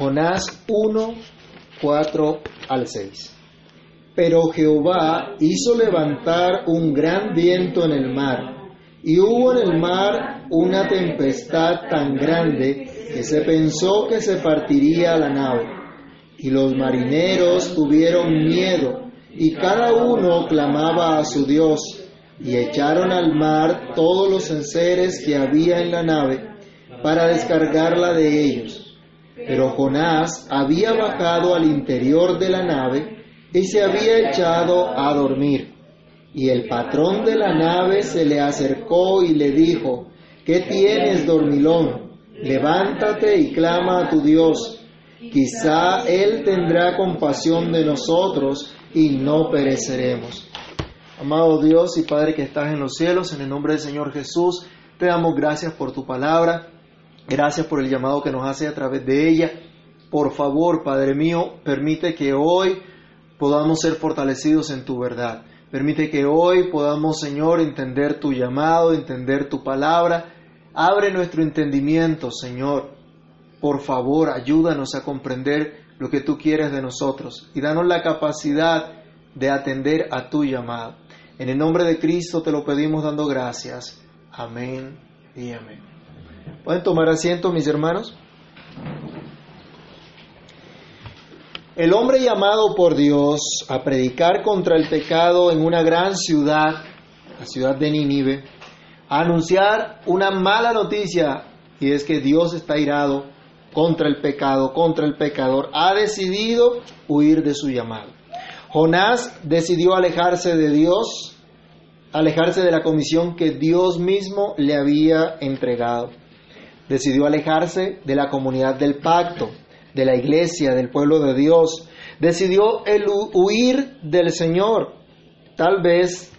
Jonás 1, 4 al 6. Pero Jehová hizo levantar un gran viento en el mar, y hubo en el mar una tempestad tan grande que se pensó que se partiría la nave. Y los marineros tuvieron miedo, y cada uno clamaba a su Dios, y echaron al mar todos los enseres que había en la nave, para descargarla de ellos. Pero Jonás había bajado al interior de la nave y se había echado a dormir. Y el patrón de la nave se le acercó y le dijo, ¿qué tienes, dormilón? Levántate y clama a tu Dios. Quizá Él tendrá compasión de nosotros y no pereceremos. Amado Dios y Padre que estás en los cielos, en el nombre del Señor Jesús, te damos gracias por tu palabra. Gracias por el llamado que nos hace a través de ella. Por favor, Padre mío, permite que hoy podamos ser fortalecidos en tu verdad. Permite que hoy podamos, Señor, entender tu llamado, entender tu palabra. Abre nuestro entendimiento, Señor. Por favor, ayúdanos a comprender lo que tú quieres de nosotros y danos la capacidad de atender a tu llamado. En el nombre de Cristo te lo pedimos dando gracias. Amén y amén. ¿Pueden tomar asiento, mis hermanos? El hombre llamado por Dios a predicar contra el pecado en una gran ciudad, la ciudad de Nínive, a anunciar una mala noticia, y es que Dios está irado contra el pecado, contra el pecador, ha decidido huir de su llamado. Jonás decidió alejarse de Dios, alejarse de la comisión que Dios mismo le había entregado decidió alejarse de la comunidad del pacto, de la iglesia, del pueblo de Dios. Decidió el huir del Señor, tal vez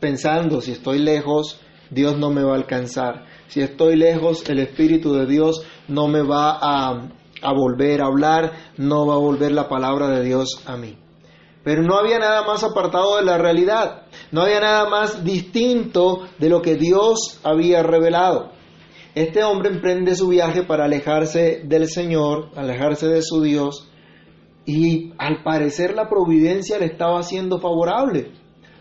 pensando, si estoy lejos, Dios no me va a alcanzar. Si estoy lejos, el Espíritu de Dios no me va a, a volver a hablar, no va a volver la palabra de Dios a mí. Pero no había nada más apartado de la realidad, no había nada más distinto de lo que Dios había revelado. Este hombre emprende su viaje para alejarse del Señor, alejarse de su Dios, y al parecer la providencia le estaba siendo favorable.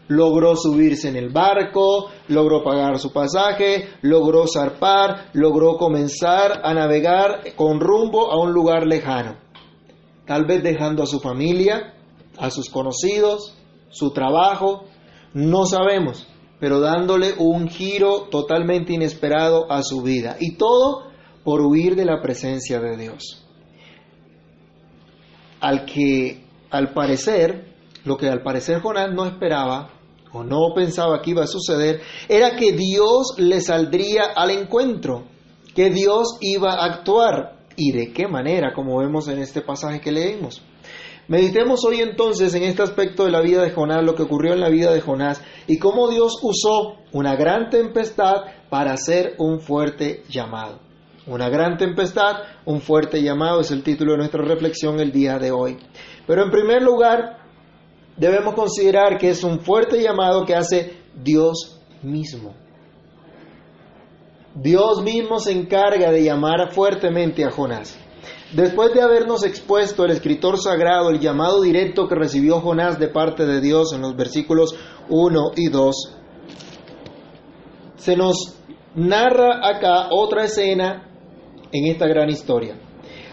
Logró subirse en el barco, logró pagar su pasaje, logró zarpar, logró comenzar a navegar con rumbo a un lugar lejano. Tal vez dejando a su familia, a sus conocidos, su trabajo, no sabemos pero dándole un giro totalmente inesperado a su vida. Y todo por huir de la presencia de Dios. Al que, al parecer, lo que al parecer Jonás no esperaba o no pensaba que iba a suceder, era que Dios le saldría al encuentro, que Dios iba a actuar. ¿Y de qué manera? Como vemos en este pasaje que leímos. Meditemos hoy entonces en este aspecto de la vida de Jonás, lo que ocurrió en la vida de Jonás y cómo Dios usó una gran tempestad para hacer un fuerte llamado. Una gran tempestad, un fuerte llamado es el título de nuestra reflexión el día de hoy. Pero en primer lugar, debemos considerar que es un fuerte llamado que hace Dios mismo. Dios mismo se encarga de llamar fuertemente a Jonás. Después de habernos expuesto el escritor sagrado el llamado directo que recibió Jonás de parte de Dios en los versículos 1 y 2, se nos narra acá otra escena en esta gran historia.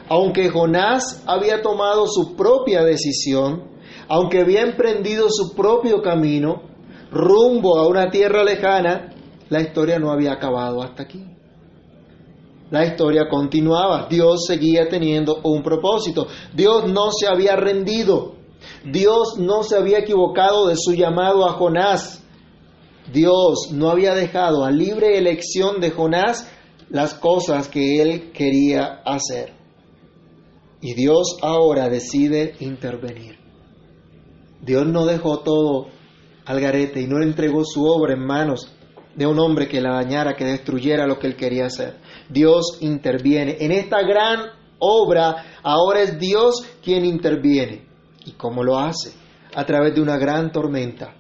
Aunque Jonás había tomado su propia decisión, aunque había emprendido su propio camino rumbo a una tierra lejana, la historia no había acabado hasta aquí la historia continuaba. Dios seguía teniendo un propósito. Dios no se había rendido. Dios no se había equivocado de su llamado a Jonás. Dios no había dejado a libre elección de Jonás las cosas que él quería hacer. Y Dios ahora decide intervenir. Dios no dejó todo al garete y no le entregó su obra en manos de un hombre que la dañara, que destruyera lo que él quería hacer. Dios interviene. En esta gran obra, ahora es Dios quien interviene. ¿Y cómo lo hace? A través de una gran tormenta,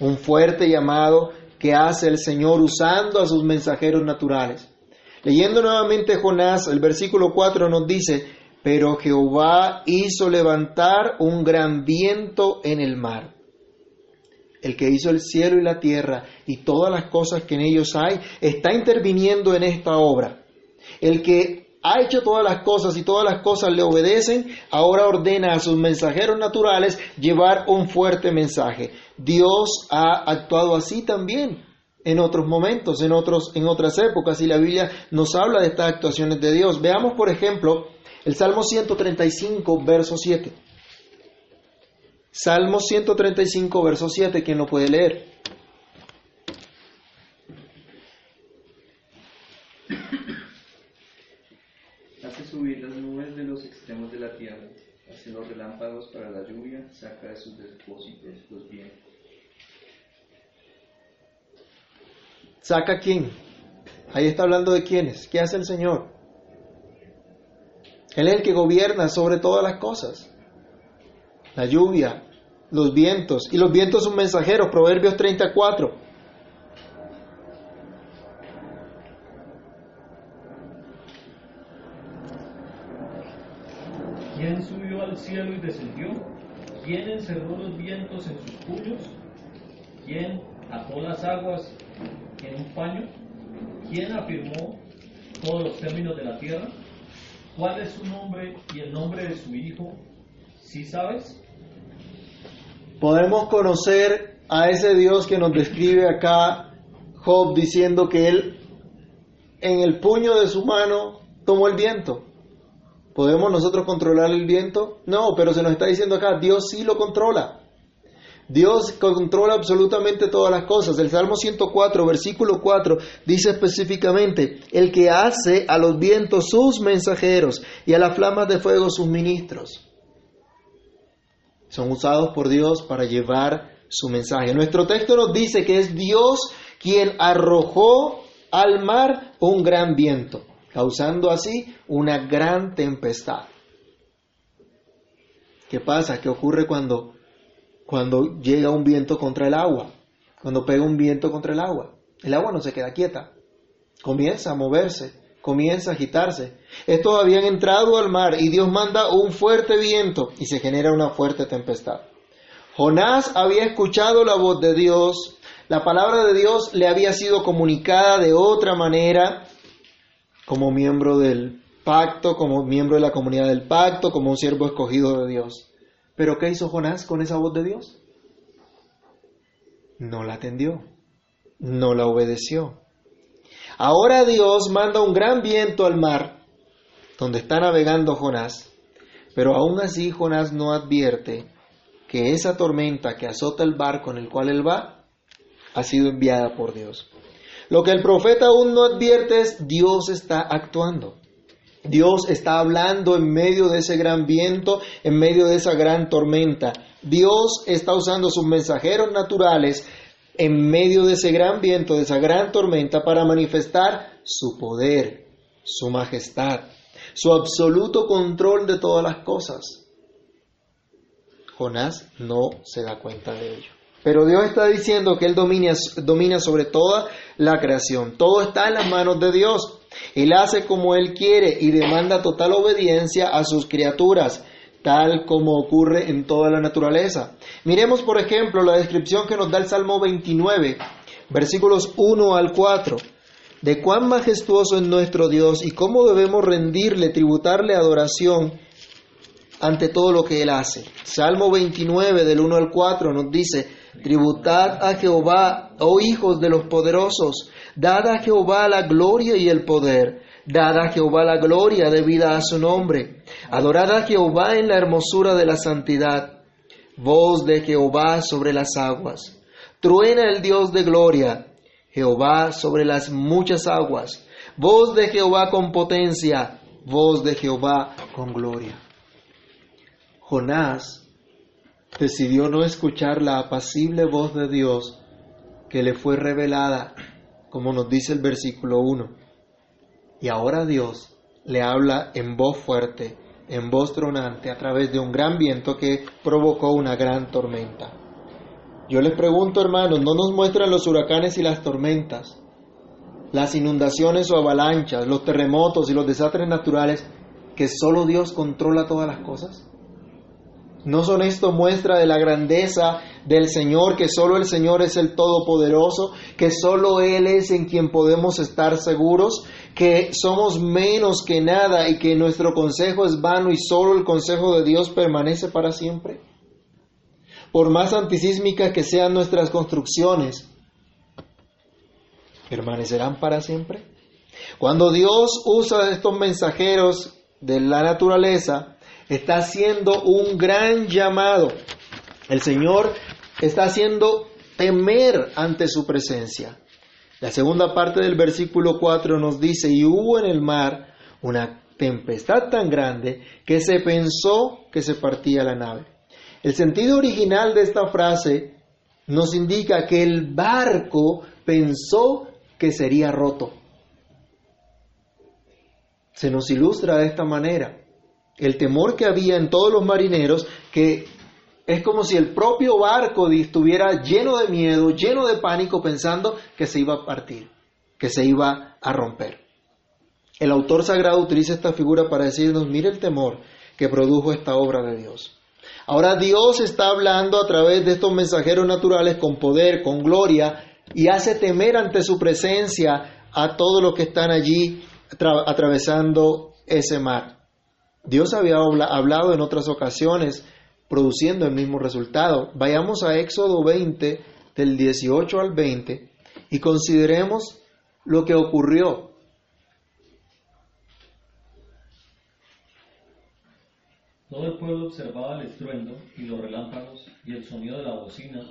un fuerte llamado que hace el Señor usando a sus mensajeros naturales. Leyendo nuevamente Jonás, el versículo 4 nos dice, pero Jehová hizo levantar un gran viento en el mar. El que hizo el cielo y la tierra y todas las cosas que en ellos hay, está interviniendo en esta obra. El que ha hecho todas las cosas y todas las cosas le obedecen, ahora ordena a sus mensajeros naturales llevar un fuerte mensaje. Dios ha actuado así también en otros momentos, en, otros, en otras épocas, y la Biblia nos habla de estas actuaciones de Dios. Veamos, por ejemplo, el Salmo 135, verso 7. Salmo 135, verso 7, ¿quién lo puede leer? Subir las nubes de los extremos de la tierra, hace los relámpagos para la lluvia, saca de sus depósitos los vientos. ¿Saca quién? Ahí está hablando de quiénes. ¿Qué hace el Señor? Él es el que gobierna sobre todas las cosas. La lluvia, los vientos. Y los vientos son mensajeros. Proverbios 34. ¿Quién subió al cielo y descendió? ¿Quién encerró los vientos en sus puños? ¿Quién ató las aguas en un paño? ¿Quién afirmó todos los términos de la tierra? ¿Cuál es su nombre y el nombre de su hijo? ¿Sí sabes? Podemos conocer a ese Dios que nos describe acá Job diciendo que él en el puño de su mano tomó el viento. ¿Podemos nosotros controlar el viento? No, pero se nos está diciendo acá, Dios sí lo controla. Dios controla absolutamente todas las cosas. El Salmo 104, versículo 4, dice específicamente, el que hace a los vientos sus mensajeros y a las flamas de fuego sus ministros. Son usados por Dios para llevar su mensaje. Nuestro texto nos dice que es Dios quien arrojó al mar un gran viento, causando así una gran tempestad. ¿Qué pasa? ¿Qué ocurre cuando cuando llega un viento contra el agua, cuando pega un viento contra el agua. El agua no se queda quieta, comienza a moverse, comienza a agitarse. Estos habían entrado al mar y Dios manda un fuerte viento y se genera una fuerte tempestad. Jonás había escuchado la voz de Dios, la palabra de Dios le había sido comunicada de otra manera como miembro del pacto, como miembro de la comunidad del pacto, como un siervo escogido de Dios. Pero ¿qué hizo Jonás con esa voz de Dios? No la atendió, no la obedeció. Ahora Dios manda un gran viento al mar, donde está navegando Jonás, pero aún así Jonás no advierte que esa tormenta que azota el barco en el cual él va ha sido enviada por Dios. Lo que el profeta aún no advierte es Dios está actuando. Dios está hablando en medio de ese gran viento, en medio de esa gran tormenta. Dios está usando sus mensajeros naturales en medio de ese gran viento, de esa gran tormenta, para manifestar su poder, su majestad, su absoluto control de todas las cosas. Jonás no se da cuenta de ello. Pero Dios está diciendo que Él domina, domina sobre toda la creación. Todo está en las manos de Dios. Él hace como Él quiere y demanda total obediencia a sus criaturas, tal como ocurre en toda la naturaleza. Miremos, por ejemplo, la descripción que nos da el Salmo 29, versículos 1 al 4, de cuán majestuoso es nuestro Dios y cómo debemos rendirle, tributarle adoración ante todo lo que Él hace. Salmo 29 del 1 al 4 nos dice, tributad a Jehová, oh hijos de los poderosos, Dad a Jehová la gloria y el poder. Dad a Jehová la gloria debida a su nombre. Adorad a Jehová en la hermosura de la santidad. Voz de Jehová sobre las aguas. Truena el Dios de gloria. Jehová sobre las muchas aguas. Voz de Jehová con potencia. Voz de Jehová con gloria. Jonás decidió no escuchar la apacible voz de Dios que le fue revelada como nos dice el versículo 1. Y ahora Dios le habla en voz fuerte, en voz tronante, a través de un gran viento que provocó una gran tormenta. Yo les pregunto, hermanos, ¿no nos muestran los huracanes y las tormentas, las inundaciones o avalanchas, los terremotos y los desastres naturales, que solo Dios controla todas las cosas? ¿No son esto muestra de la grandeza del Señor, que solo el Señor es el Todopoderoso, que solo Él es en quien podemos estar seguros, que somos menos que nada y que nuestro consejo es vano y solo el consejo de Dios permanece para siempre? Por más antisísmicas que sean nuestras construcciones, ¿permanecerán para siempre? Cuando Dios usa estos mensajeros de la naturaleza, está haciendo un gran llamado. El Señor está haciendo temer ante su presencia. La segunda parte del versículo 4 nos dice, y hubo en el mar una tempestad tan grande que se pensó que se partía la nave. El sentido original de esta frase nos indica que el barco pensó que sería roto. Se nos ilustra de esta manera el temor que había en todos los marineros, que es como si el propio barco estuviera lleno de miedo, lleno de pánico, pensando que se iba a partir, que se iba a romper. El autor sagrado utiliza esta figura para decirnos, mire el temor que produjo esta obra de Dios. Ahora Dios está hablando a través de estos mensajeros naturales con poder, con gloria, y hace temer ante su presencia a todos los que están allí atravesando ese mar. Dios había hablado en otras ocasiones produciendo el mismo resultado. Vayamos a Éxodo 20, del 18 al 20, y consideremos lo que ocurrió. Todo el pueblo observaba el estruendo y los relámpagos y el sonido de la bocina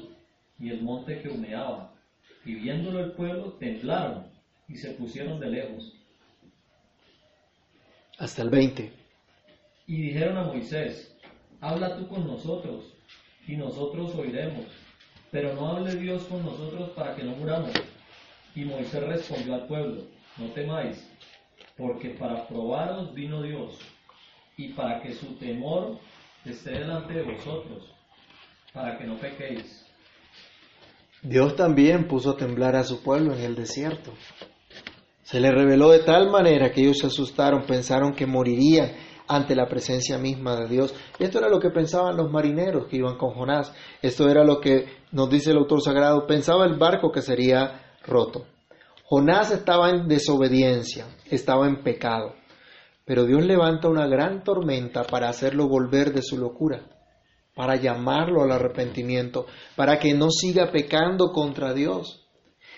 y el monte que humeaba. Y viéndolo el pueblo temblaron y se pusieron de lejos. Hasta el 20. Y dijeron a Moisés, habla tú con nosotros, y nosotros oiremos, pero no hable Dios con nosotros para que no muramos. Y Moisés respondió al pueblo, no temáis, porque para probaros vino Dios, y para que su temor esté delante de vosotros, para que no pequéis. Dios también puso a temblar a su pueblo en el desierto. Se le reveló de tal manera que ellos se asustaron, pensaron que morirían ante la presencia misma de Dios. esto era lo que pensaban los marineros que iban con Jonás. Esto era lo que nos dice el autor sagrado. Pensaba el barco que sería roto. Jonás estaba en desobediencia, estaba en pecado. Pero Dios levanta una gran tormenta para hacerlo volver de su locura, para llamarlo al arrepentimiento, para que no siga pecando contra Dios.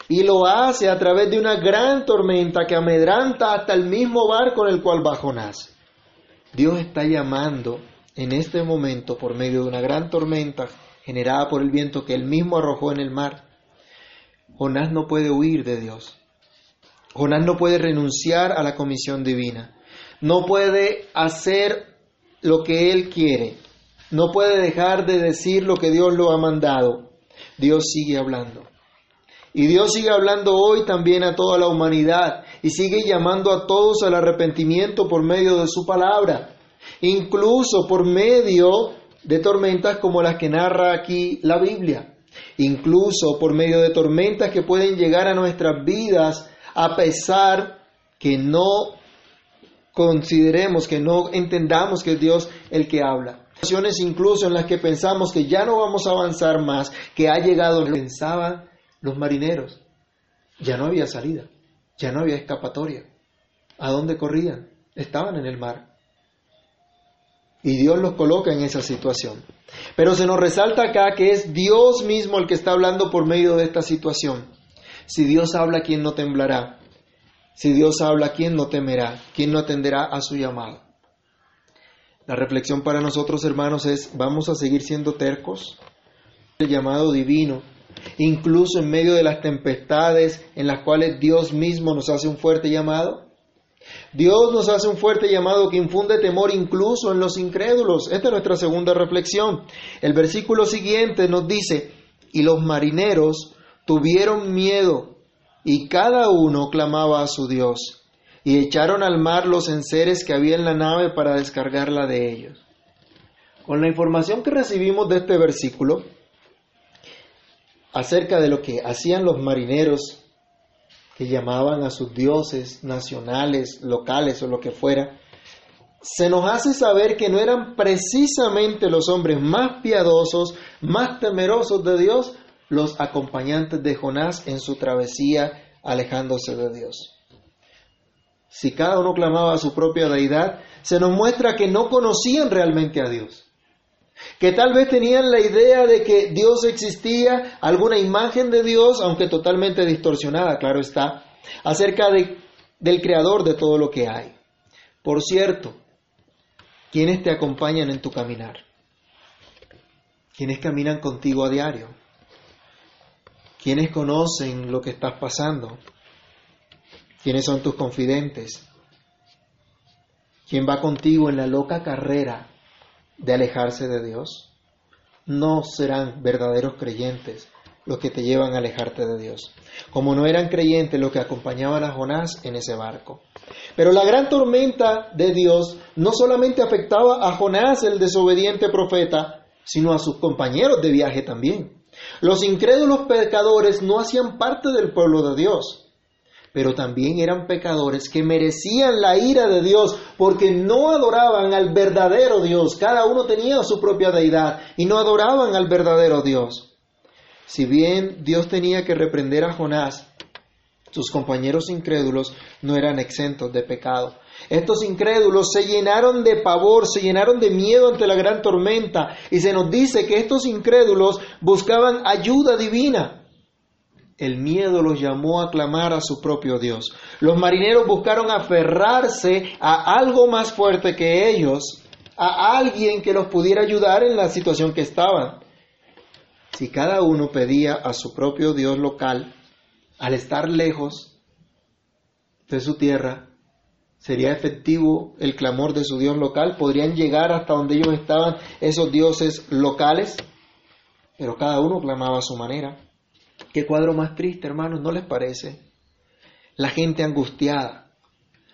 Y lo hace a través de una gran tormenta que amedranta hasta el mismo barco en el cual va Jonás. Dios está llamando en este momento por medio de una gran tormenta generada por el viento que él mismo arrojó en el mar. Jonás no puede huir de Dios. Jonás no puede renunciar a la comisión divina. No puede hacer lo que él quiere. No puede dejar de decir lo que Dios lo ha mandado. Dios sigue hablando. Y Dios sigue hablando hoy también a toda la humanidad y sigue llamando a todos al arrepentimiento por medio de su palabra, incluso por medio de tormentas como las que narra aquí la Biblia, incluso por medio de tormentas que pueden llegar a nuestras vidas a pesar que no consideremos, que no entendamos que es Dios el que habla. Situaciones incluso en las que pensamos que ya no vamos a avanzar más, que ha llegado, pensaban los marineros. Ya no había salida, ya no había escapatoria. ¿A dónde corrían? Estaban en el mar. Y Dios los coloca en esa situación. Pero se nos resalta acá que es Dios mismo el que está hablando por medio de esta situación. Si Dios habla, ¿quién no temblará? Si Dios habla, ¿quién no temerá? ¿Quién no atenderá a su llamado? La reflexión para nosotros, hermanos, es, ¿vamos a seguir siendo tercos? El llamado divino incluso en medio de las tempestades en las cuales Dios mismo nos hace un fuerte llamado? Dios nos hace un fuerte llamado que infunde temor incluso en los incrédulos. Esta es nuestra segunda reflexión. El versículo siguiente nos dice, y los marineros tuvieron miedo y cada uno clamaba a su Dios y echaron al mar los enseres que había en la nave para descargarla de ellos. Con la información que recibimos de este versículo, acerca de lo que hacían los marineros que llamaban a sus dioses nacionales, locales o lo que fuera, se nos hace saber que no eran precisamente los hombres más piadosos, más temerosos de Dios, los acompañantes de Jonás en su travesía alejándose de Dios. Si cada uno clamaba a su propia deidad, se nos muestra que no conocían realmente a Dios que tal vez tenían la idea de que Dios existía, alguna imagen de Dios, aunque totalmente distorsionada, claro está, acerca de, del creador de todo lo que hay. Por cierto, ¿quiénes te acompañan en tu caminar? ¿Quiénes caminan contigo a diario? ¿Quiénes conocen lo que estás pasando? ¿Quiénes son tus confidentes? ¿Quién va contigo en la loca carrera de alejarse de Dios? No serán verdaderos creyentes los que te llevan a alejarte de Dios, como no eran creyentes los que acompañaban a Jonás en ese barco. Pero la gran tormenta de Dios no solamente afectaba a Jonás, el desobediente profeta, sino a sus compañeros de viaje también. Los incrédulos pecadores no hacían parte del pueblo de Dios pero también eran pecadores que merecían la ira de Dios porque no adoraban al verdadero Dios. Cada uno tenía su propia deidad y no adoraban al verdadero Dios. Si bien Dios tenía que reprender a Jonás, sus compañeros incrédulos no eran exentos de pecado. Estos incrédulos se llenaron de pavor, se llenaron de miedo ante la gran tormenta y se nos dice que estos incrédulos buscaban ayuda divina. El miedo los llamó a clamar a su propio Dios. Los marineros buscaron aferrarse a algo más fuerte que ellos, a alguien que los pudiera ayudar en la situación que estaban. Si cada uno pedía a su propio Dios local, al estar lejos de su tierra, ¿sería efectivo el clamor de su Dios local? ¿Podrían llegar hasta donde ellos estaban esos dioses locales? Pero cada uno clamaba a su manera. Qué cuadro más triste, hermanos, ¿no les parece? La gente angustiada,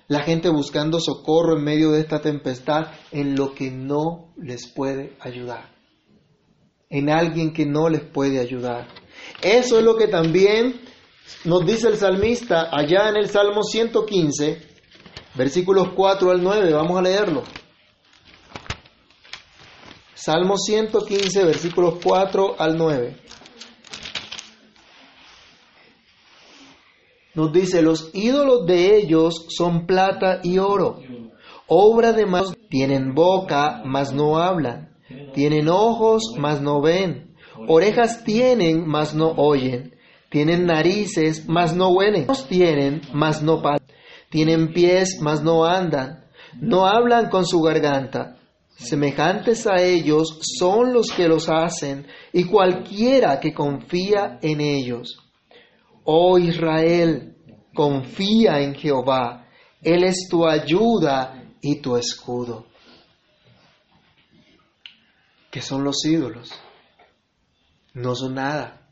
la gente buscando socorro en medio de esta tempestad en lo que no les puede ayudar, en alguien que no les puede ayudar. Eso es lo que también nos dice el salmista allá en el Salmo 115, versículos 4 al 9, vamos a leerlo. Salmo 115, versículos 4 al 9. Nos dice, los ídolos de ellos son plata y oro, obra de manos, tienen boca, mas no hablan, tienen ojos, mas no ven, orejas tienen, mas no oyen, tienen narices, mas no huelen, tienen, mas no tienen pies, mas no andan, no hablan con su garganta. Semejantes a ellos son los que los hacen y cualquiera que confía en ellos. Oh Israel, confía en Jehová, Él es tu ayuda y tu escudo. ¿Qué son los ídolos? No son nada.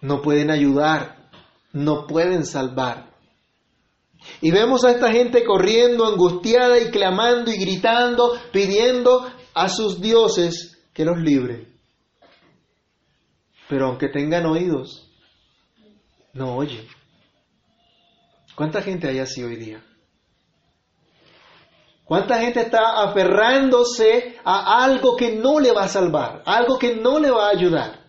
No pueden ayudar, no pueden salvar. Y vemos a esta gente corriendo, angustiada y clamando y gritando, pidiendo a sus dioses que los libren. Pero aunque tengan oídos, no oye. ¿Cuánta gente hay así hoy día? ¿Cuánta gente está aferrándose a algo que no le va a salvar, algo que no le va a ayudar?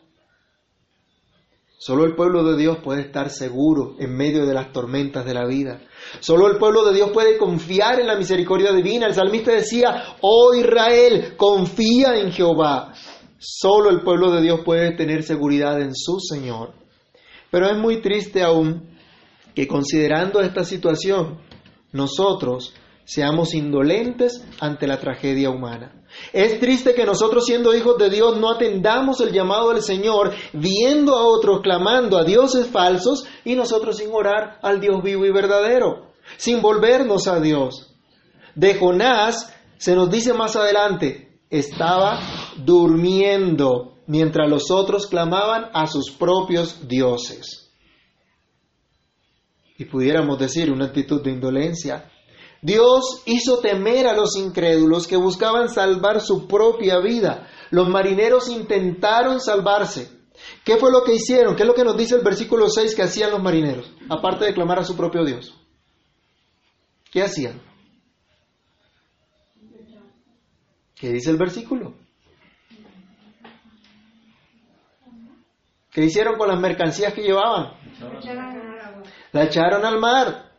Solo el pueblo de Dios puede estar seguro en medio de las tormentas de la vida. Solo el pueblo de Dios puede confiar en la misericordia divina. El salmista decía, oh Israel, confía en Jehová. Solo el pueblo de Dios puede tener seguridad en su Señor. Pero es muy triste aún que considerando esta situación, nosotros seamos indolentes ante la tragedia humana. Es triste que nosotros siendo hijos de Dios no atendamos el llamado del Señor, viendo a otros clamando a dioses falsos y nosotros sin orar al Dios vivo y verdadero, sin volvernos a Dios. De Jonás se nos dice más adelante, estaba durmiendo mientras los otros clamaban a sus propios dioses. Y pudiéramos decir una actitud de indolencia. Dios hizo temer a los incrédulos que buscaban salvar su propia vida. Los marineros intentaron salvarse. ¿Qué fue lo que hicieron? ¿Qué es lo que nos dice el versículo 6 que hacían los marineros? Aparte de clamar a su propio Dios. ¿Qué hacían? ¿Qué dice el versículo? ¿Qué hicieron con las mercancías que llevaban? La echaron al mar.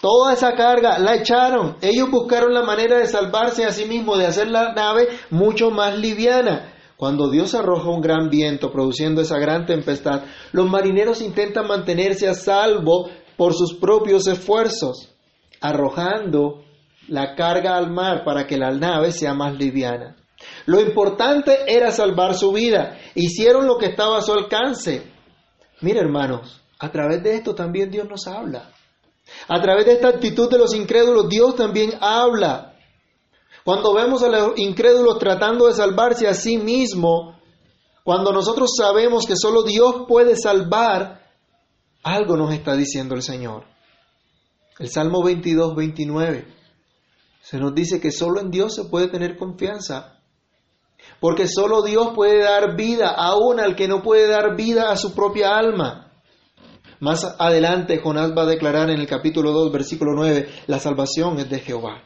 Toda esa carga la echaron. Ellos buscaron la manera de salvarse a sí mismos, de hacer la nave mucho más liviana. Cuando Dios arroja un gran viento produciendo esa gran tempestad, los marineros intentan mantenerse a salvo por sus propios esfuerzos, arrojando la carga al mar para que la nave sea más liviana. Lo importante era salvar su vida. Hicieron lo que estaba a su alcance. Mire, hermanos, a través de esto también Dios nos habla. A través de esta actitud de los incrédulos, Dios también habla. Cuando vemos a los incrédulos tratando de salvarse a sí mismo, cuando nosotros sabemos que solo Dios puede salvar, algo nos está diciendo el Señor. El Salmo 22, 29. Se nos dice que solo en Dios se puede tener confianza. Porque solo Dios puede dar vida aún al que no puede dar vida a su propia alma. Más adelante Jonás va a declarar en el capítulo 2, versículo 9, la salvación es de Jehová.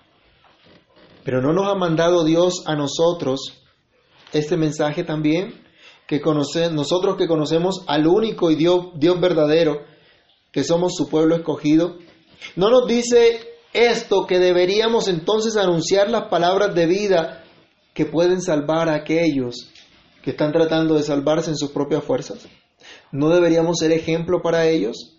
Pero no nos ha mandado Dios a nosotros este mensaje también, que conoce, nosotros que conocemos al único y Dios, Dios verdadero, que somos su pueblo escogido. No nos dice esto que deberíamos entonces anunciar las palabras de vida que pueden salvar a aquellos que están tratando de salvarse en sus propias fuerzas. ¿No deberíamos ser ejemplo para ellos?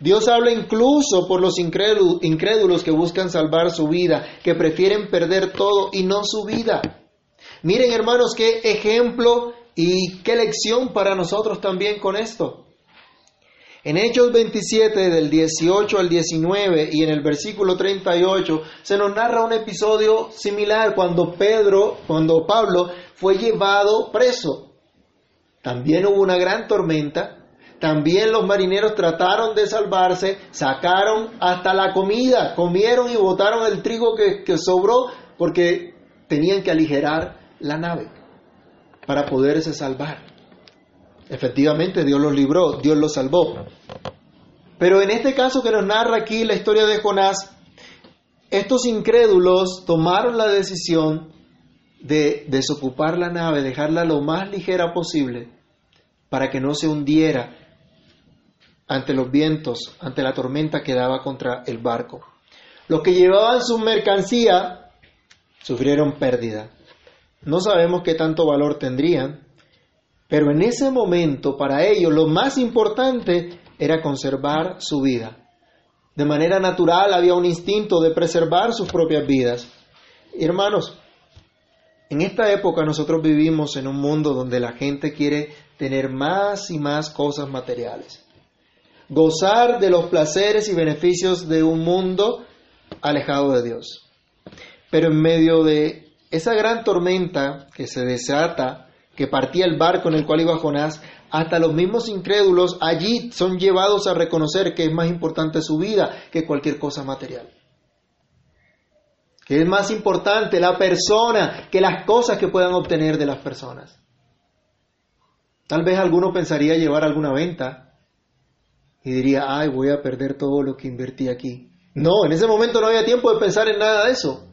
Dios habla incluso por los incrédulos que buscan salvar su vida, que prefieren perder todo y no su vida. Miren hermanos, qué ejemplo y qué lección para nosotros también con esto. En Hechos 27 del 18 al 19 y en el versículo 38 se nos narra un episodio similar cuando Pedro, cuando Pablo fue llevado preso. También hubo una gran tormenta, también los marineros trataron de salvarse, sacaron hasta la comida, comieron y botaron el trigo que, que sobró porque tenían que aligerar la nave para poderse salvar. Efectivamente, Dios los libró, Dios los salvó. Pero en este caso que nos narra aquí la historia de Jonás, estos incrédulos tomaron la decisión de desocupar la nave, dejarla lo más ligera posible, para que no se hundiera ante los vientos, ante la tormenta que daba contra el barco. Los que llevaban su mercancía sufrieron pérdida. No sabemos qué tanto valor tendrían, pero en ese momento, para ellos, lo más importante era conservar su vida. De manera natural había un instinto de preservar sus propias vidas. Hermanos, en esta época nosotros vivimos en un mundo donde la gente quiere tener más y más cosas materiales. Gozar de los placeres y beneficios de un mundo alejado de Dios. Pero en medio de esa gran tormenta que se desata que partía el barco en el cual iba Jonás, hasta los mismos incrédulos allí son llevados a reconocer que es más importante su vida que cualquier cosa material. Que es más importante la persona que las cosas que puedan obtener de las personas. Tal vez alguno pensaría llevar alguna venta y diría, ay, voy a perder todo lo que invertí aquí. No, en ese momento no había tiempo de pensar en nada de eso.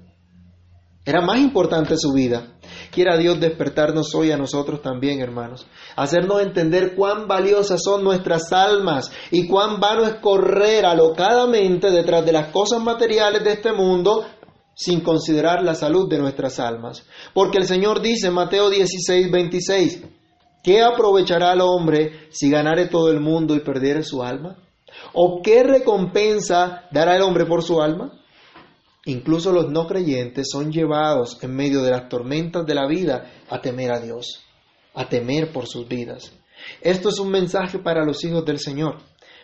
Era más importante su vida. Quiera Dios despertarnos hoy a nosotros también, hermanos. Hacernos entender cuán valiosas son nuestras almas y cuán vano es correr alocadamente detrás de las cosas materiales de este mundo sin considerar la salud de nuestras almas. Porque el Señor dice en Mateo 16, 26, ¿qué aprovechará el hombre si ganare todo el mundo y perdiere su alma? ¿O qué recompensa dará el hombre por su alma? Incluso los no creyentes son llevados en medio de las tormentas de la vida a temer a Dios, a temer por sus vidas. Esto es un mensaje para los hijos del Señor,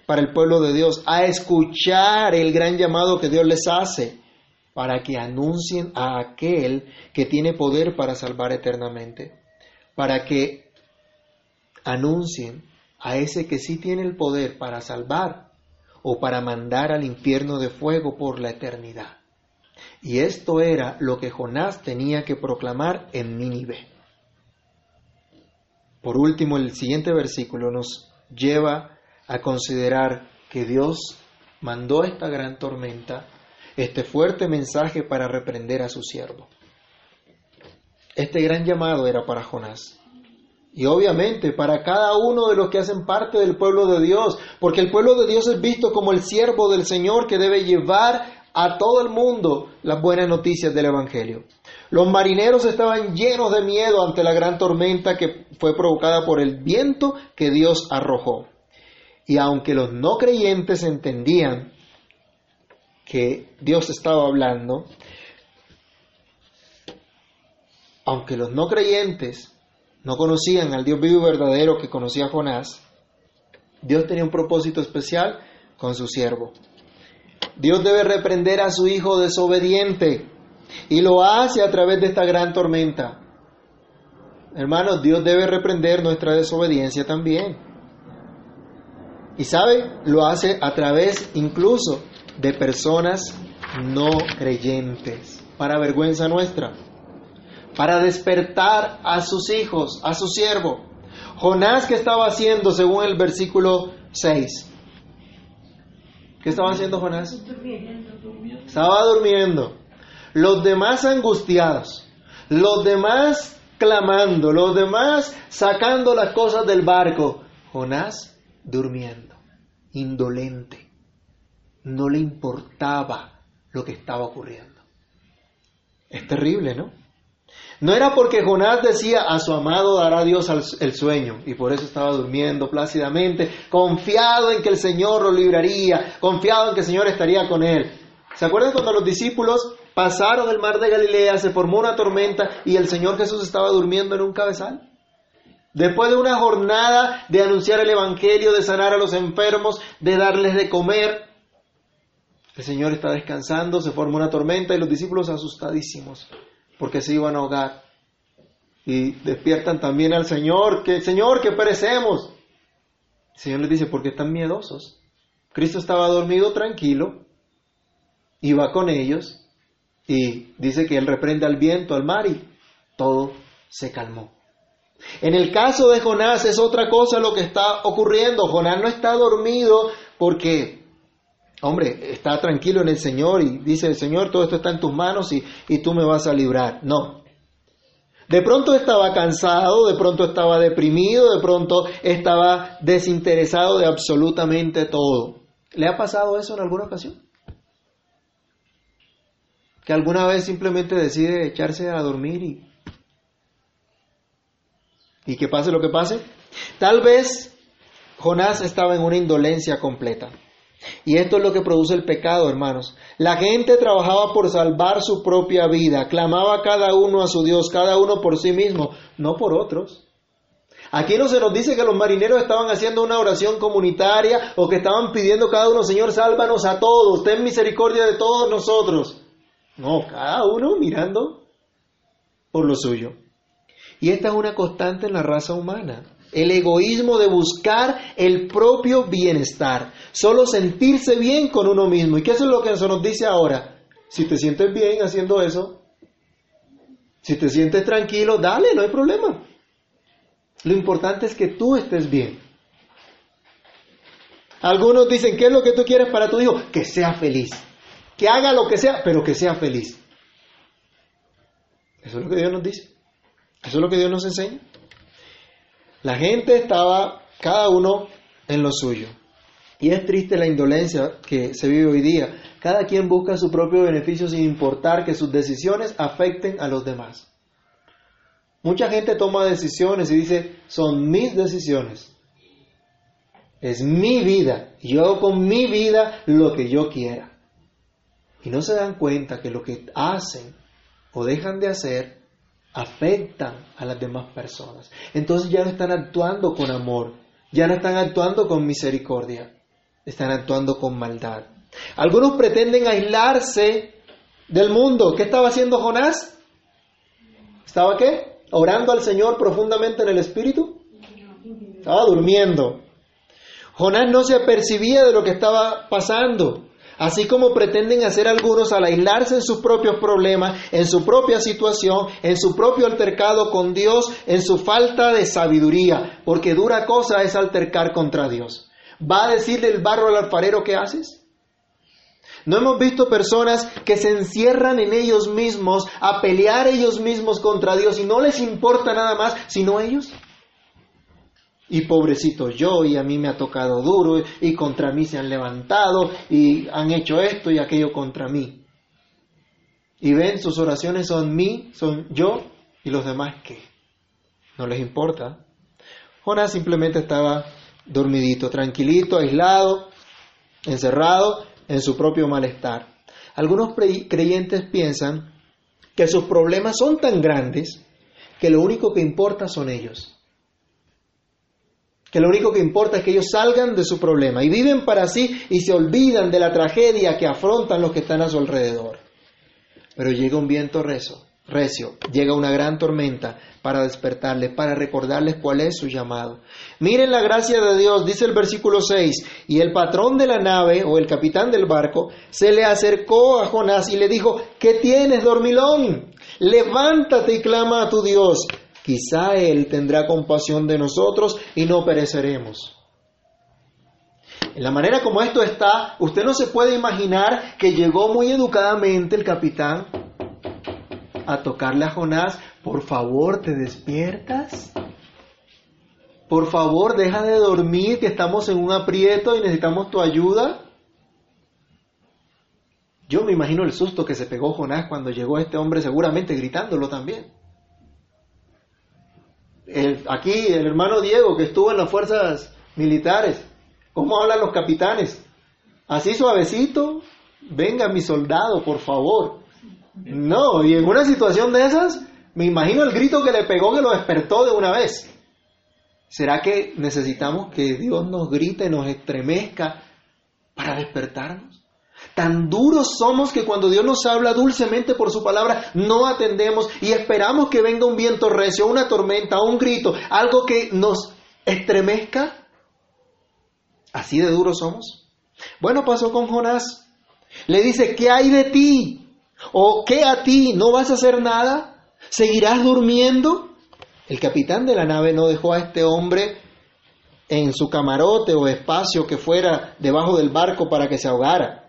para el pueblo de Dios, a escuchar el gran llamado que Dios les hace para que anuncien a aquel que tiene poder para salvar eternamente, para que anuncien a ese que sí tiene el poder para salvar o para mandar al infierno de fuego por la eternidad. Y esto era lo que Jonás tenía que proclamar en Nínive. Por último, el siguiente versículo nos lleva a considerar que Dios mandó esta gran tormenta, este fuerte mensaje para reprender a su siervo. este gran llamado era para Jonás. Y obviamente para cada uno de los que hacen parte del pueblo de Dios, porque el pueblo de Dios es visto como el siervo del Señor que debe llevar a todo el mundo las buenas noticias del Evangelio. Los marineros estaban llenos de miedo ante la gran tormenta que fue provocada por el viento que Dios arrojó. Y aunque los no creyentes entendían que Dios estaba hablando, aunque los no creyentes no conocían al Dios vivo y verdadero que conocía Jonás, Dios tenía un propósito especial con su siervo. Dios debe reprender a su hijo desobediente y lo hace a través de esta gran tormenta. Hermanos, Dios debe reprender nuestra desobediencia también. Y sabe, lo hace a través incluso de personas no creyentes, para vergüenza nuestra, para despertar a sus hijos, a su siervo. Jonás, ¿qué estaba haciendo según el versículo 6? ¿Qué estaba haciendo Jonás? Estaba durmiendo. Los demás angustiados, los demás clamando, los demás sacando las cosas del barco. Jonás durmiendo, indolente. No le importaba lo que estaba ocurriendo. Es terrible, ¿no? No era porque Jonás decía a su amado dará Dios el sueño y por eso estaba durmiendo plácidamente, confiado en que el Señor lo libraría, confiado en que el Señor estaría con él. ¿Se acuerdan cuando los discípulos pasaron el mar de Galilea, se formó una tormenta y el Señor Jesús estaba durmiendo en un cabezal? Después de una jornada de anunciar el Evangelio, de sanar a los enfermos, de darles de comer, el Señor está descansando, se forma una tormenta y los discípulos asustadísimos porque se iban a ahogar. Y despiertan también al Señor, que Señor, que perecemos. El Señor les dice, porque están miedosos. Cristo estaba dormido tranquilo, iba con ellos y dice que Él reprende al viento, al mar y todo se calmó. En el caso de Jonás es otra cosa lo que está ocurriendo. Jonás no está dormido porque hombre, está tranquilo en el Señor y dice el Señor, todo esto está en tus manos y, y tú me vas a librar. No. De pronto estaba cansado, de pronto estaba deprimido, de pronto estaba desinteresado de absolutamente todo. ¿Le ha pasado eso en alguna ocasión? Que alguna vez simplemente decide echarse a dormir y, y que pase lo que pase. Tal vez Jonás estaba en una indolencia completa. Y esto es lo que produce el pecado, hermanos. La gente trabajaba por salvar su propia vida, clamaba cada uno a su Dios, cada uno por sí mismo, no por otros. Aquí no se nos dice que los marineros estaban haciendo una oración comunitaria o que estaban pidiendo cada uno, Señor, sálvanos a todos, ten misericordia de todos nosotros. No, cada uno mirando por lo suyo. Y esta es una constante en la raza humana el egoísmo de buscar el propio bienestar, solo sentirse bien con uno mismo. ¿Y qué es lo que se nos dice ahora? Si te sientes bien haciendo eso, si te sientes tranquilo, dale, no hay problema. Lo importante es que tú estés bien. Algunos dicen, ¿qué es lo que tú quieres para tu hijo? Que sea feliz. Que haga lo que sea, pero que sea feliz. Eso es lo que Dios nos dice. Eso es lo que Dios nos enseña. La gente estaba cada uno en lo suyo. Y es triste la indolencia que se vive hoy día. Cada quien busca su propio beneficio sin importar que sus decisiones afecten a los demás. Mucha gente toma decisiones y dice, son mis decisiones. Es mi vida. Y yo hago con mi vida lo que yo quiera. Y no se dan cuenta que lo que hacen o dejan de hacer afectan a las demás personas. Entonces ya no están actuando con amor, ya no están actuando con misericordia, están actuando con maldad. Algunos pretenden aislarse del mundo. ¿Qué estaba haciendo Jonás? ¿Estaba qué? Orando al Señor profundamente en el Espíritu. Estaba durmiendo. Jonás no se apercibía de lo que estaba pasando. Así como pretenden hacer algunos al aislarse en sus propios problemas, en su propia situación, en su propio altercado con Dios, en su falta de sabiduría, porque dura cosa es altercar contra Dios. ¿Va a decirle el barro al alfarero qué haces? No hemos visto personas que se encierran en ellos mismos a pelear ellos mismos contra Dios y no les importa nada más sino ellos. Y pobrecito yo, y a mí me ha tocado duro, y contra mí se han levantado, y han hecho esto y aquello contra mí. Y ven, sus oraciones son mí, son yo, y los demás qué. No les importa. Jonás simplemente estaba dormidito, tranquilito, aislado, encerrado en su propio malestar. Algunos creyentes piensan que sus problemas son tan grandes que lo único que importa son ellos. Que lo único que importa es que ellos salgan de su problema y viven para sí y se olvidan de la tragedia que afrontan los que están a su alrededor. Pero llega un viento rezo, recio, llega una gran tormenta para despertarles, para recordarles cuál es su llamado. Miren la gracia de Dios, dice el versículo 6, y el patrón de la nave o el capitán del barco se le acercó a Jonás y le dijo, ¿qué tienes, dormilón? Levántate y clama a tu Dios. Quizá Él tendrá compasión de nosotros y no pereceremos. En la manera como esto está, usted no se puede imaginar que llegó muy educadamente el capitán a tocarle a Jonás, por favor, ¿te despiertas? Por favor, deja de dormir, que estamos en un aprieto y necesitamos tu ayuda. Yo me imagino el susto que se pegó Jonás cuando llegó este hombre, seguramente gritándolo también. Aquí el hermano Diego, que estuvo en las fuerzas militares, ¿cómo hablan los capitanes? Así suavecito, venga mi soldado, por favor. No, y en una situación de esas, me imagino el grito que le pegó que lo despertó de una vez. ¿Será que necesitamos que Dios nos grite, nos estremezca para despertarnos? Tan duros somos que cuando Dios nos habla dulcemente por su palabra, no atendemos y esperamos que venga un viento recio, una tormenta, un grito, algo que nos estremezca. ¿Así de duros somos? Bueno, pasó con Jonás. Le dice, ¿qué hay de ti? ¿O qué a ti? ¿No vas a hacer nada? ¿Seguirás durmiendo? El capitán de la nave no dejó a este hombre en su camarote o espacio que fuera debajo del barco para que se ahogara.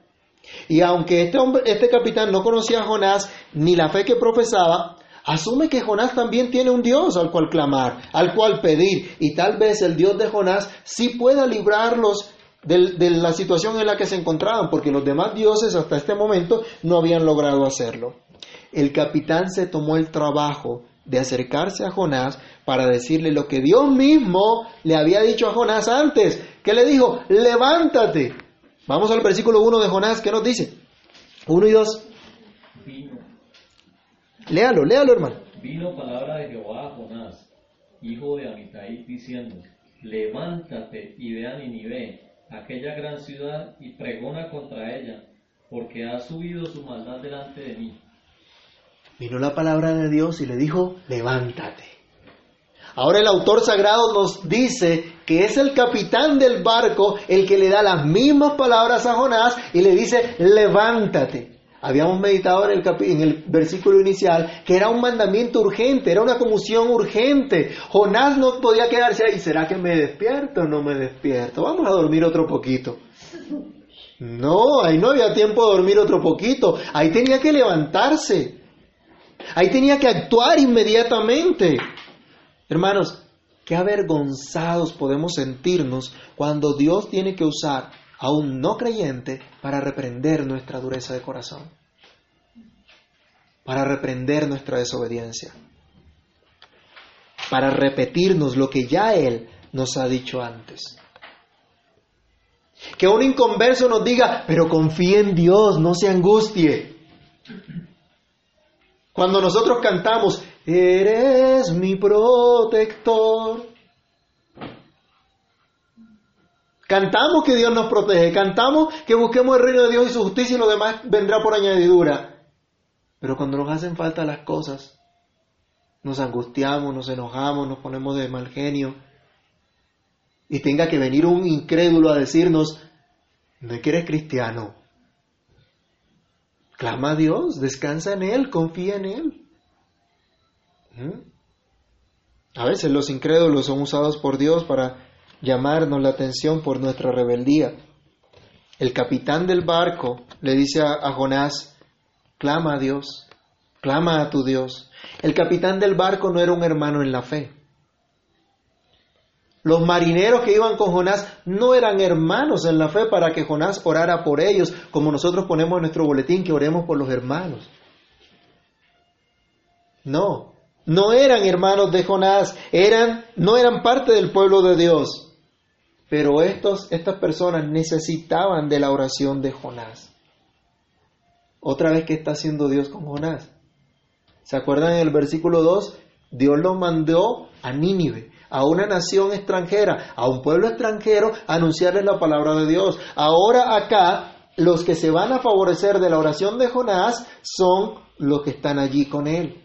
Y aunque este, hombre, este capitán no conocía a Jonás ni la fe que profesaba, asume que Jonás también tiene un Dios al cual clamar, al cual pedir, y tal vez el Dios de Jonás sí pueda librarlos de, la situación en la que se encontraban, porque los demás dioses hasta este momento no habían logrado hacerlo. El capitán se tomó el trabajo de acercarse a Jonás para decirle lo que Dios mismo le había dicho a Jonás antes, que le dijo, levántate. Vamos al versículo 1 de Jonás, ¿qué nos dice? 1 y 2. Vino. Léalo, léalo hermano. Vino palabra de Jehová a Jonás, hijo de Amitai, diciendo, levántate y ve a Ninive aquella gran ciudad y pregona contra ella, porque ha subido su maldad delante de mí. Vino la palabra de Dios y le dijo, levántate. Ahora el autor sagrado nos dice que es el capitán del barco el que le da las mismas palabras a Jonás y le dice, levántate. Habíamos meditado en el, versículo inicial que era un mandamiento urgente, era una comisión urgente. Jonás no podía quedarse ahí, ¿será que me despierto o no me despierto? Vamos a dormir otro poquito. No, ahí no había tiempo de dormir otro poquito, ahí tenía que levantarse, ahí tenía que actuar inmediatamente. Hermanos, qué avergonzados podemos sentirnos cuando Dios tiene que usar a un no creyente para reprender nuestra dureza de corazón, para reprender nuestra desobediencia, para repetirnos lo que ya Él nos ha dicho antes. Que un inconverso nos diga, pero confíe en Dios, no se angustie. Cuando nosotros cantamos, eres mi protector, Cantamos que Dios nos protege, cantamos que busquemos el reino de Dios y su justicia y lo demás vendrá por añadidura. Pero cuando nos hacen falta las cosas, nos angustiamos, nos enojamos, nos ponemos de mal genio. Y tenga que venir un incrédulo a decirnos, no que eres cristiano. Clama a Dios, descansa en Él, confía en Él. ¿Mm? A veces los incrédulos son usados por Dios para llamarnos la atención por nuestra rebeldía. el capitán del barco le dice a, a Jonás, clama a Dios, clama a tu Dios. El capitán del barco no era un hermano en la fe. Los marineros que iban con Jonás no eran hermanos en la fe para que Jonás orara por ellos, como nosotros ponemos en nuestro boletín que oremos por los hermanos. No, no eran hermanos de Jonás, eran, no eran parte del pueblo de Dios. Pero estos, estas personas necesitaban de la oración de Jonás. Otra vez, ¿qué está haciendo Dios con Jonás? ¿Se acuerdan en el versículo 2? Dios lo mandó a Nínive, a una nación extranjera, a un pueblo extranjero, a anunciarles la palabra de Dios. Ahora acá, los que se van a favorecer de la oración de Jonás son los que están allí con él.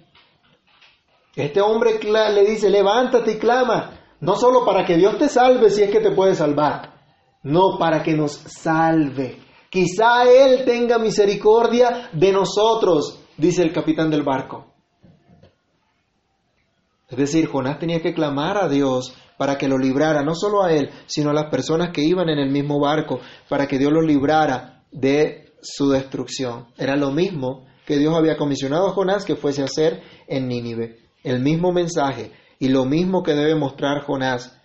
Este hombre le dice, levántate y clama, no solo para que Dios te salve si es que te puede salvar, no para que nos salve. Quizá Él tenga misericordia de nosotros, dice el capitán del barco. Es decir, Jonás tenía que clamar a Dios para que lo librara, no solo a él, sino a las personas que iban en el mismo barco, para que Dios los librara de su destrucción. Era lo mismo que Dios había comisionado a Jonás que fuese a hacer en Nínive. El mismo mensaje y lo mismo que debe mostrar Jonás.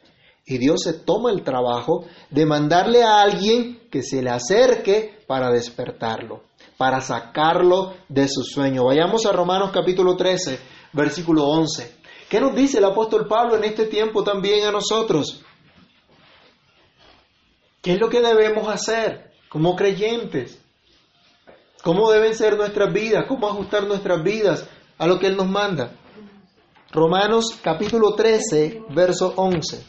Y Dios se toma el trabajo de mandarle a alguien que se le acerque para despertarlo, para sacarlo de su sueño. Vayamos a Romanos capítulo 13, versículo 11. ¿Qué nos dice el apóstol Pablo en este tiempo también a nosotros? ¿Qué es lo que debemos hacer como creyentes? ¿Cómo deben ser nuestras vidas? ¿Cómo ajustar nuestras vidas a lo que Él nos manda? Romanos capítulo 13, verso 11.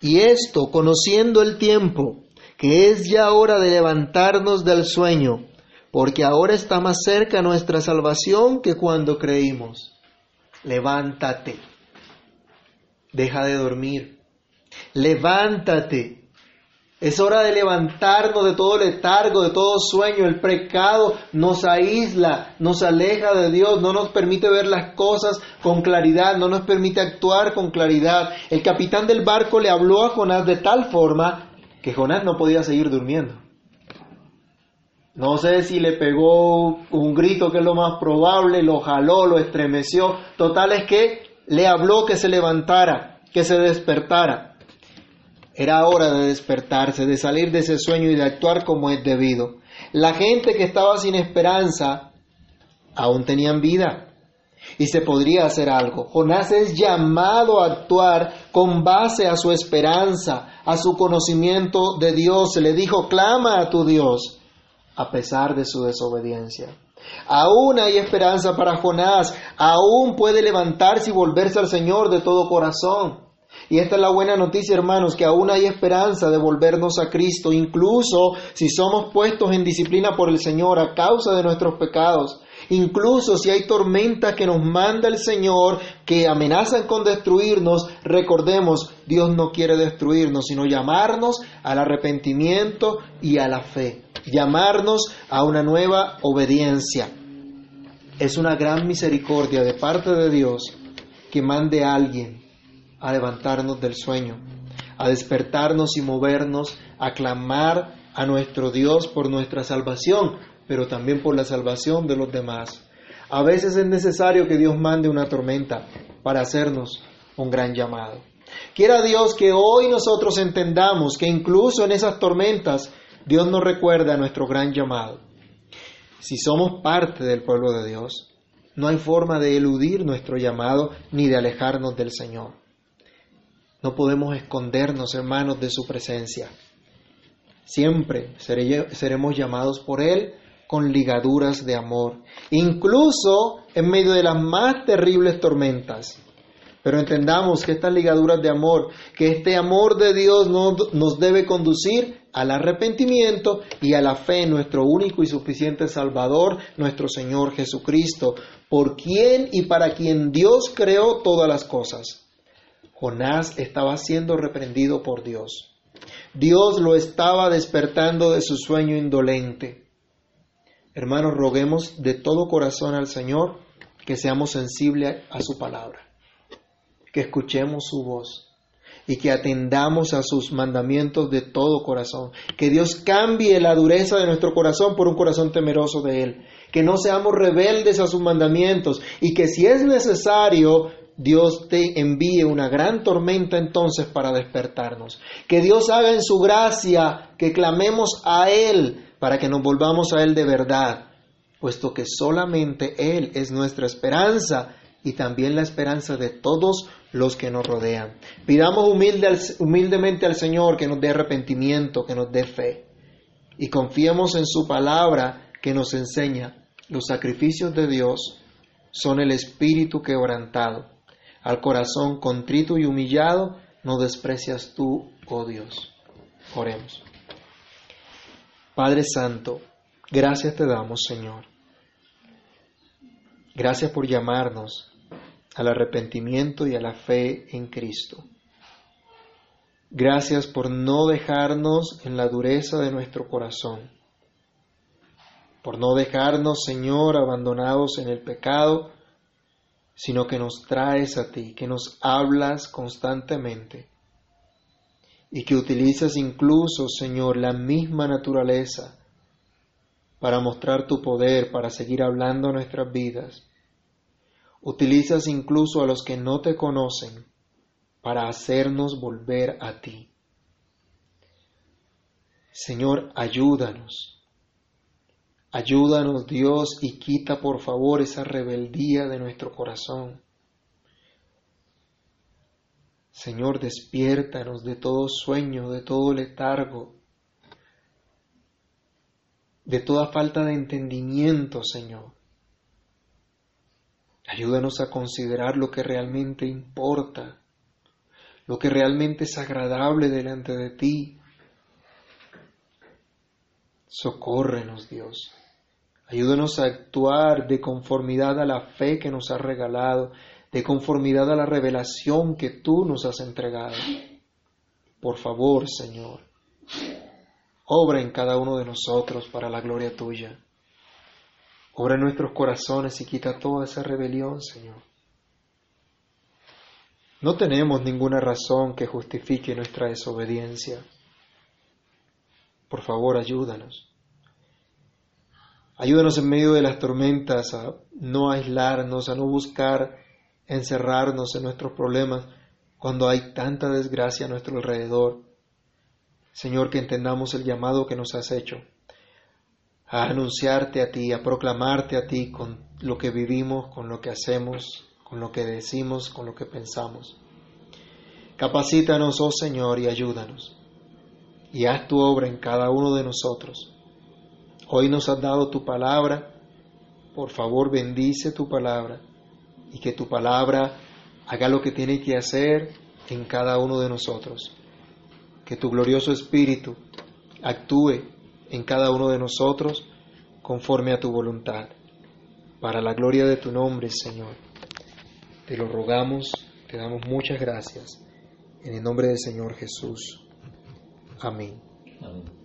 Y esto, conociendo el tiempo, que es ya hora de levantarnos del sueño, porque ahora está más cerca nuestra salvación que cuando creímos. Levántate, deja de dormir, levántate. Es hora de levantarnos de todo letargo, de todo sueño. El pecado nos aísla, nos aleja de Dios, no nos permite ver las cosas con claridad, no nos permite actuar con claridad. El capitán del barco le habló a Jonás de tal forma que Jonás no podía seguir durmiendo. No sé si le pegó un grito, que es lo más probable, lo jaló, lo estremeció. Total es que le habló que se levantara, que se despertara. Era hora de despertarse, de salir de ese sueño y de actuar como es debido. La gente que estaba sin esperanza aún tenían vida y se podría hacer algo. Jonás es llamado a actuar con base a su esperanza, a su conocimiento de Dios. Se le dijo, clama a tu Dios, a pesar de su desobediencia. Aún hay esperanza para Jonás, aún puede levantarse y volverse al Señor de todo corazón. Y esta es la buena noticia, hermanos, que aún hay esperanza de volvernos a Cristo, incluso si somos puestos en disciplina por el Señor a causa de nuestros pecados. Incluso si hay tormentas que nos manda el Señor, que amenazan con destruirnos, recordemos, Dios no quiere destruirnos, sino llamarnos al arrepentimiento y a la fe, llamarnos a una nueva obediencia. Es una gran misericordia de parte de Dios que mande a alguien a levantarnos del sueño, a despertarnos y movernos, a clamar a nuestro Dios por nuestra salvación, pero también por la salvación de los demás. A veces es necesario que Dios mande una tormenta para hacernos un gran llamado. Quiera Dios que hoy nosotros entendamos que incluso en esas tormentas Dios nos recuerda nuestro gran llamado. Si somos parte del pueblo de Dios, no hay forma de eludir nuestro llamado ni de alejarnos del Señor. No podemos escondernos, hermanos, de su presencia. Siempre seremos llamados por Él con ligaduras de amor, incluso en medio de las más terribles tormentas. Pero entendamos que estas ligaduras de amor, que este amor de Dios nos debe conducir al arrepentimiento y a la fe en nuestro único y suficiente Salvador, nuestro Señor Jesucristo, por quien y para quien Dios creó todas las cosas. Jonás estaba siendo reprendido por Dios. Dios lo estaba despertando de su sueño indolente. Hermanos, roguemos de todo corazón al Señor que seamos sensibles a su palabra, que escuchemos su voz y que atendamos a sus mandamientos de todo corazón. Que Dios cambie la dureza de nuestro corazón por un corazón temeroso de Él. Que no seamos rebeldes a sus mandamientos y que si es necesario Dios te envíe una gran tormenta entonces para despertarnos. Que Dios haga en su gracia que clamemos a Él para que nos volvamos a Él de verdad, puesto que solamente Él es nuestra esperanza y también la esperanza de todos los que nos rodean. Pidamos humildemente al Señor que nos dé arrepentimiento, que nos dé fe. Y confiemos en su palabra que nos enseña los sacrificios de Dios son el espíritu quebrantado. Al corazón contrito y humillado no desprecias tú, oh Dios. Oremos. Padre Santo, gracias te damos, Señor. Gracias por llamarnos al arrepentimiento y a la fe en Cristo. Gracias por no dejarnos en la dureza de nuestro corazón, por no dejarnos, Señor, abandonados en el pecado, sino que nos traes a ti, que nos hablas constantemente y que utilizas incluso, Señor, la misma naturaleza para mostrar tu poder, para seguir hablando nuestras vidas Utilizas incluso a los que no te conocen para hacernos volver a ti. Señor, ayúdanos. Ayúdanos Dios y quita por favor esa rebeldía de nuestro corazón. Señor, despiértanos de todo sueño, de todo letargo, de toda falta de entendimiento, Señor. Ayúdanos a considerar lo que realmente importa, lo que realmente es agradable delante de ti. Socórrenos, Dios. Ayúdanos a actuar de conformidad a la fe que nos has regalado, de conformidad a la revelación que tú nos has entregado. Por favor, Señor, obra en cada uno de nosotros para la gloria tuya. Obra en nuestros corazones y quita toda esa rebelión, Señor. No tenemos ninguna razón que justifique nuestra desobediencia. Por favor, ayúdanos. Ayúdanos en medio de las tormentas a no aislarnos, a no buscar encerrarnos en nuestros problemas cuando hay tanta desgracia a nuestro alrededor. Señor, que entendamos el llamado que nos has hecho a anunciarte a ti, a proclamarte a ti con lo que vivimos, con lo que hacemos, con lo que decimos, con lo que pensamos. Capacítanos, oh Señor, y ayúdanos. Y haz tu obra en cada uno de nosotros. Hoy nos has dado tu palabra. Por favor, bendice tu palabra y que tu palabra haga lo que tiene que hacer en cada uno de nosotros. Que tu glorioso Espíritu actúe en cada uno de nosotros conforme a tu voluntad. Para la gloria de tu nombre, Señor. Te lo rogamos, te damos muchas gracias. En el nombre del Señor Jesús. Amén. Amén.